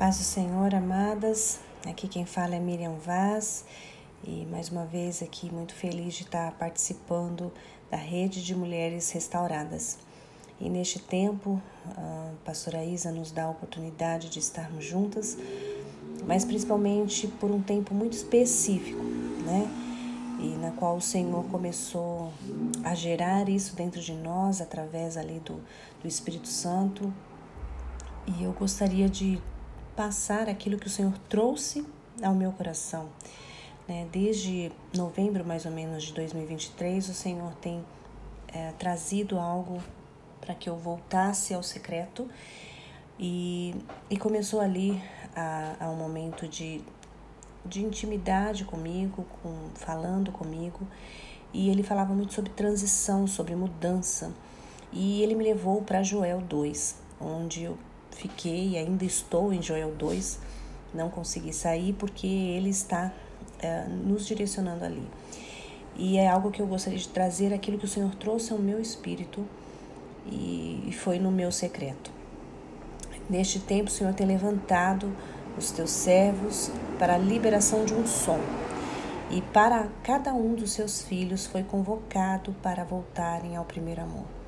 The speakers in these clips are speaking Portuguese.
Paz do Senhor, amadas. Aqui quem fala é Miriam Vaz e mais uma vez aqui muito feliz de estar participando da rede de mulheres restauradas. E neste tempo, a pastora Isa nos dá a oportunidade de estarmos juntas, mas principalmente por um tempo muito específico, né? E na qual o Senhor começou a gerar isso dentro de nós através ali do, do Espírito Santo. E eu gostaria de passar aquilo que o Senhor trouxe ao meu coração. Né? Desde novembro, mais ou menos, de 2023, o Senhor tem é, trazido algo para que eu voltasse ao secreto e, e começou ali a, a um momento de, de intimidade comigo, com, falando comigo, e ele falava muito sobre transição, sobre mudança. E ele me levou para Joel 2, onde eu fiquei ainda estou em Joel 2, não consegui sair porque ele está é, nos direcionando ali. E é algo que eu gostaria de trazer, aquilo que o Senhor trouxe ao meu espírito e, e foi no meu secreto. Neste tempo, o Senhor tem levantado os teus servos para a liberação de um som. E para cada um dos seus filhos foi convocado para voltarem ao primeiro amor.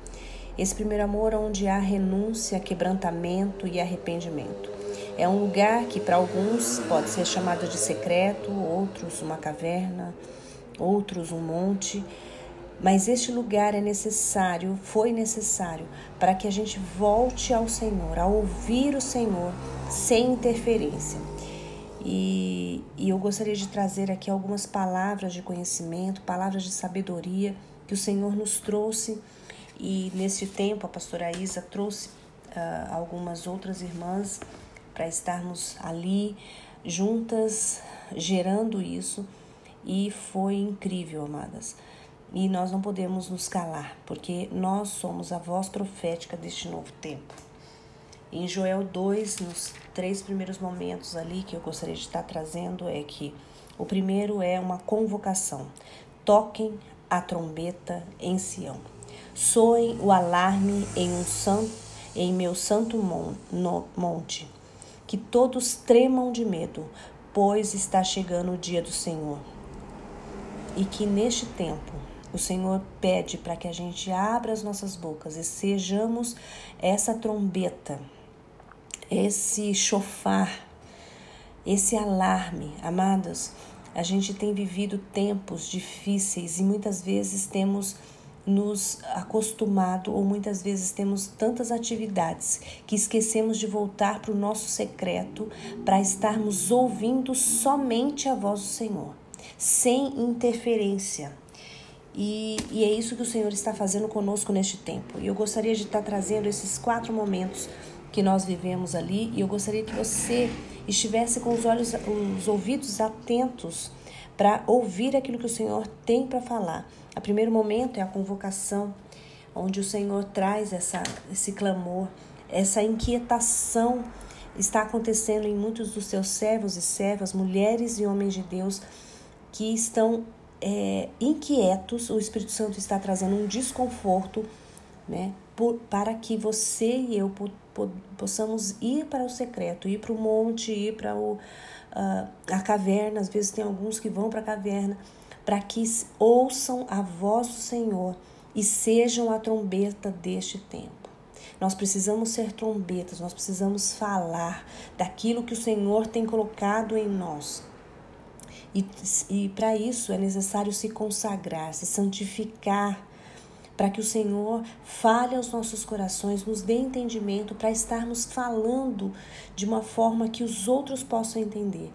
Esse primeiro amor onde há renúncia, quebrantamento e arrependimento. É um lugar que para alguns pode ser chamado de secreto, outros uma caverna, outros um monte, mas este lugar é necessário, foi necessário para que a gente volte ao Senhor, a ouvir o Senhor sem interferência. E, e eu gostaria de trazer aqui algumas palavras de conhecimento, palavras de sabedoria que o Senhor nos trouxe e nesse tempo a pastora Isa trouxe uh, algumas outras irmãs para estarmos ali juntas gerando isso e foi incrível, amadas. E nós não podemos nos calar, porque nós somos a voz profética deste novo tempo. Em Joel 2, nos três primeiros momentos ali que eu gostaria de estar trazendo, é que o primeiro é uma convocação. Toquem a trombeta em Sião. Soem o alarme em um santo, em meu santo monte, que todos tremam de medo, pois está chegando o dia do Senhor. E que neste tempo o Senhor pede para que a gente abra as nossas bocas e sejamos essa trombeta, esse chofar, esse alarme. Amados, a gente tem vivido tempos difíceis e muitas vezes temos nos acostumado ou muitas vezes temos tantas atividades que esquecemos de voltar para o nosso secreto para estarmos ouvindo somente a voz do Senhor, sem interferência. E, e, é isso que o Senhor está fazendo conosco neste tempo. E eu gostaria de estar trazendo esses quatro momentos que nós vivemos ali. E eu gostaria que você estivesse com os olhos, os ouvidos atentos para ouvir aquilo que o Senhor tem para falar. O primeiro momento é a convocação, onde o Senhor traz essa, esse clamor, essa inquietação está acontecendo em muitos dos seus servos e servas, mulheres e homens de Deus que estão é, inquietos. O Espírito Santo está trazendo um desconforto, né, por, para que você e eu po, po, possamos ir para o secreto, ir para o monte, ir para o uh, a caverna, às vezes tem alguns que vão para a caverna, para que ouçam a voz do Senhor e sejam a trombeta deste tempo. Nós precisamos ser trombetas, nós precisamos falar daquilo que o Senhor tem colocado em nós. E, e para isso é necessário se consagrar, se santificar, para que o Senhor fale aos nossos corações, nos dê entendimento para estarmos falando de uma forma que os outros possam entender.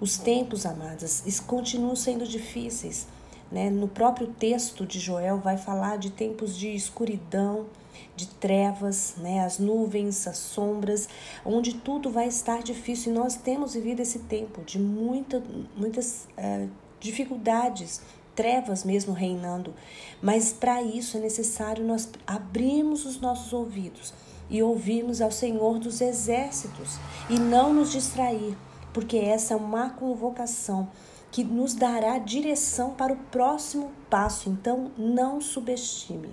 Os tempos, amadas, continuam sendo difíceis. Né? No próprio texto de Joel vai falar de tempos de escuridão, de trevas, né? as nuvens, as sombras, onde tudo vai estar difícil. E nós temos vivido esse tempo de muita, muitas uh, dificuldades, trevas mesmo reinando. Mas para isso é necessário nós abrirmos os nossos ouvidos e ouvirmos ao Senhor dos exércitos e não nos distrair, porque essa é uma convocação que nos dará direção para o próximo passo. Então, não subestime.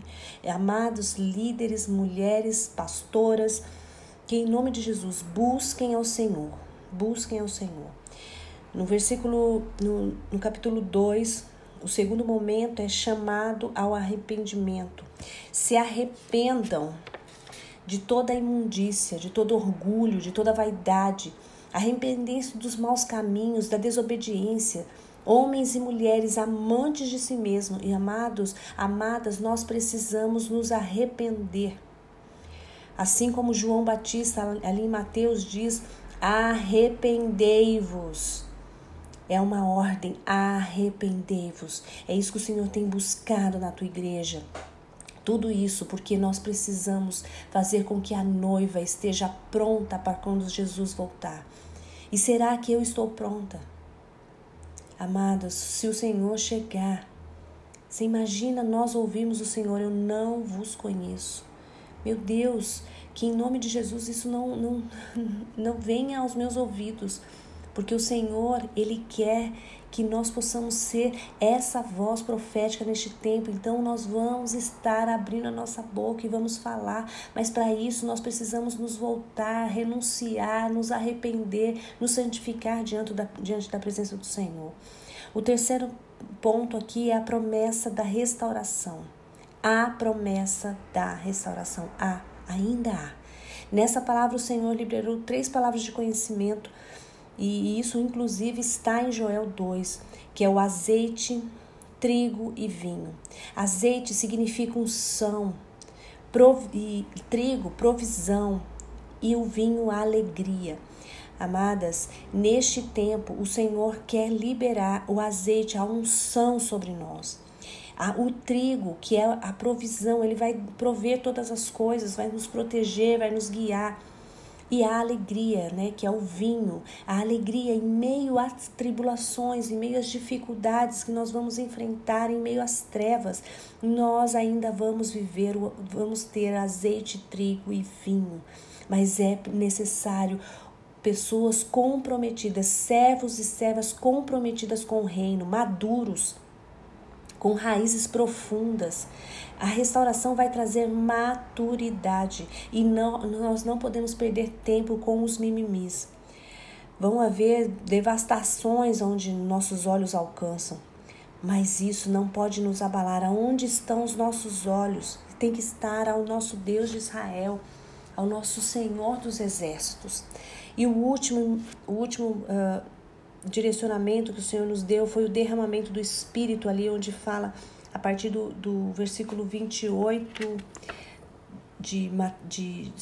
Amados líderes, mulheres, pastoras, que em nome de Jesus busquem ao Senhor, busquem ao Senhor. No versículo, no, no capítulo 2, o segundo momento é chamado ao arrependimento. Se arrependam de toda a imundícia, de todo orgulho, de toda vaidade, arrependem-se dos maus caminhos, da desobediência, Homens e mulheres amantes de si mesmo e amados, amadas, nós precisamos nos arrepender. Assim como João Batista ali em Mateus diz: arrependei-vos. É uma ordem, arrependei-vos. É isso que o Senhor tem buscado na tua igreja. Tudo isso porque nós precisamos fazer com que a noiva esteja pronta para quando Jesus voltar. E será que eu estou pronta? Amados, se o Senhor chegar, você imagina nós ouvirmos o Senhor, eu não vos conheço. Meu Deus, que em nome de Jesus isso não, não, não venha aos meus ouvidos, porque o Senhor, Ele quer que nós possamos ser essa voz profética neste tempo. Então, nós vamos estar abrindo a nossa boca e vamos falar, mas para isso nós precisamos nos voltar, renunciar, nos arrepender, nos santificar diante da, diante da presença do Senhor. O terceiro ponto aqui é a promessa da restauração. A promessa da restauração. Há, ainda há. Nessa palavra, o Senhor liberou três palavras de conhecimento e isso, inclusive, está em Joel 2, que é o azeite, trigo e vinho. Azeite significa unção, prov e trigo, provisão, e o vinho, alegria. Amadas, neste tempo o Senhor quer liberar o azeite, a unção sobre nós. O trigo, que é a provisão, ele vai prover todas as coisas, vai nos proteger, vai nos guiar e a alegria, né, que é o vinho, a alegria em meio às tribulações, em meio às dificuldades que nós vamos enfrentar, em meio às trevas, nós ainda vamos viver, vamos ter azeite, trigo e vinho. Mas é necessário pessoas comprometidas, servos e servas comprometidas com o reino, maduros, com raízes profundas. A restauração vai trazer maturidade e não, nós não podemos perder tempo com os mimimis. Vão haver devastações onde nossos olhos alcançam, mas isso não pode nos abalar. Aonde estão os nossos olhos? Tem que estar ao nosso Deus de Israel, ao nosso Senhor dos Exércitos. E o último, o último uh, direcionamento que o Senhor nos deu foi o derramamento do Espírito, ali onde fala, a partir do, do versículo 28 de, de,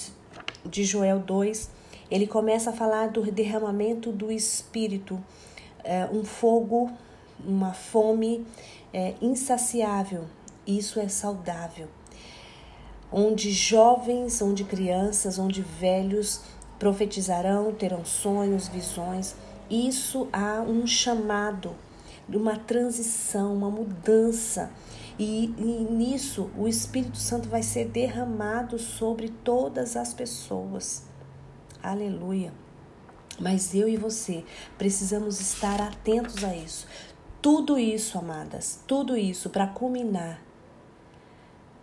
de Joel 2, ele começa a falar do derramamento do Espírito, é, um fogo, uma fome é, insaciável. Isso é saudável. Onde jovens, onde crianças, onde velhos profetizarão, terão sonhos, visões isso há um chamado, uma transição, uma mudança. E, e, nisso o Espírito Santo vai ser derramado sobre todas as pessoas. Aleluia. Mas eu e você precisamos estar atentos a isso. Tudo isso, amadas, tudo isso para culminar,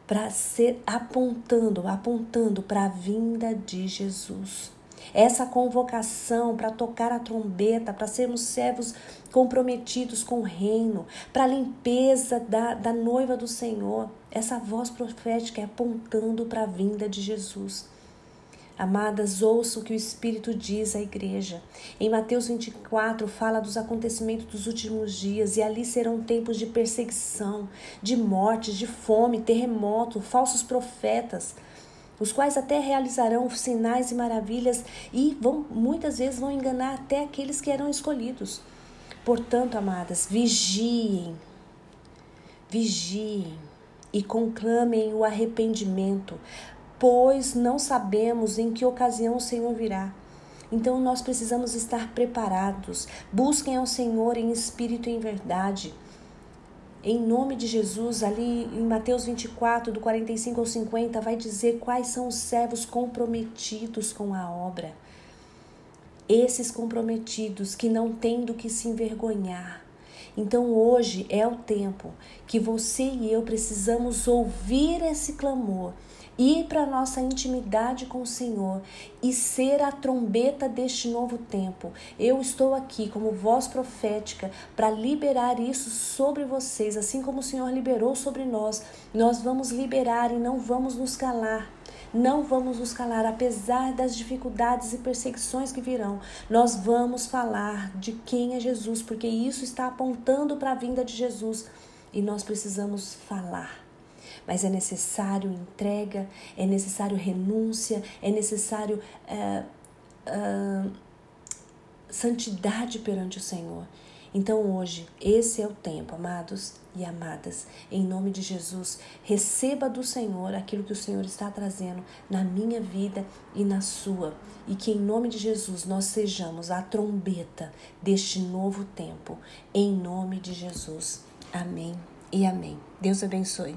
para ser apontando, apontando para a vinda de Jesus essa convocação para tocar a trombeta, para sermos servos comprometidos com o reino, para a limpeza da, da noiva do Senhor. Essa voz profética é apontando para a vinda de Jesus. Amadas, ouçam o que o Espírito diz à igreja. Em Mateus 24, fala dos acontecimentos dos últimos dias, e ali serão tempos de perseguição, de morte, de fome, terremoto, falsos profetas os quais até realizarão sinais e maravilhas e vão muitas vezes vão enganar até aqueles que eram escolhidos. Portanto, amadas, vigiem, vigiem e conclamem o arrependimento, pois não sabemos em que ocasião o Senhor virá. Então nós precisamos estar preparados. Busquem ao Senhor em espírito e em verdade em nome de Jesus, ali em Mateus 24, do 45 ao 50, vai dizer quais são os servos comprometidos com a obra. Esses comprometidos que não têm do que se envergonhar. Então hoje é o tempo que você e eu precisamos ouvir esse clamor, ir para a nossa intimidade com o Senhor e ser a trombeta deste novo tempo. Eu estou aqui como voz profética para liberar isso sobre vocês, assim como o Senhor liberou sobre nós. Nós vamos liberar e não vamos nos calar. Não vamos nos calar, apesar das dificuldades e perseguições que virão. Nós vamos falar de quem é Jesus, porque isso está apontando para a vinda de Jesus e nós precisamos falar. Mas é necessário entrega, é necessário renúncia, é necessário é, é, santidade perante o Senhor. Então hoje, esse é o tempo, amados e amadas. Em nome de Jesus, receba do Senhor aquilo que o Senhor está trazendo na minha vida e na sua. E que em nome de Jesus nós sejamos a trombeta deste novo tempo. Em nome de Jesus. Amém e amém. Deus abençoe.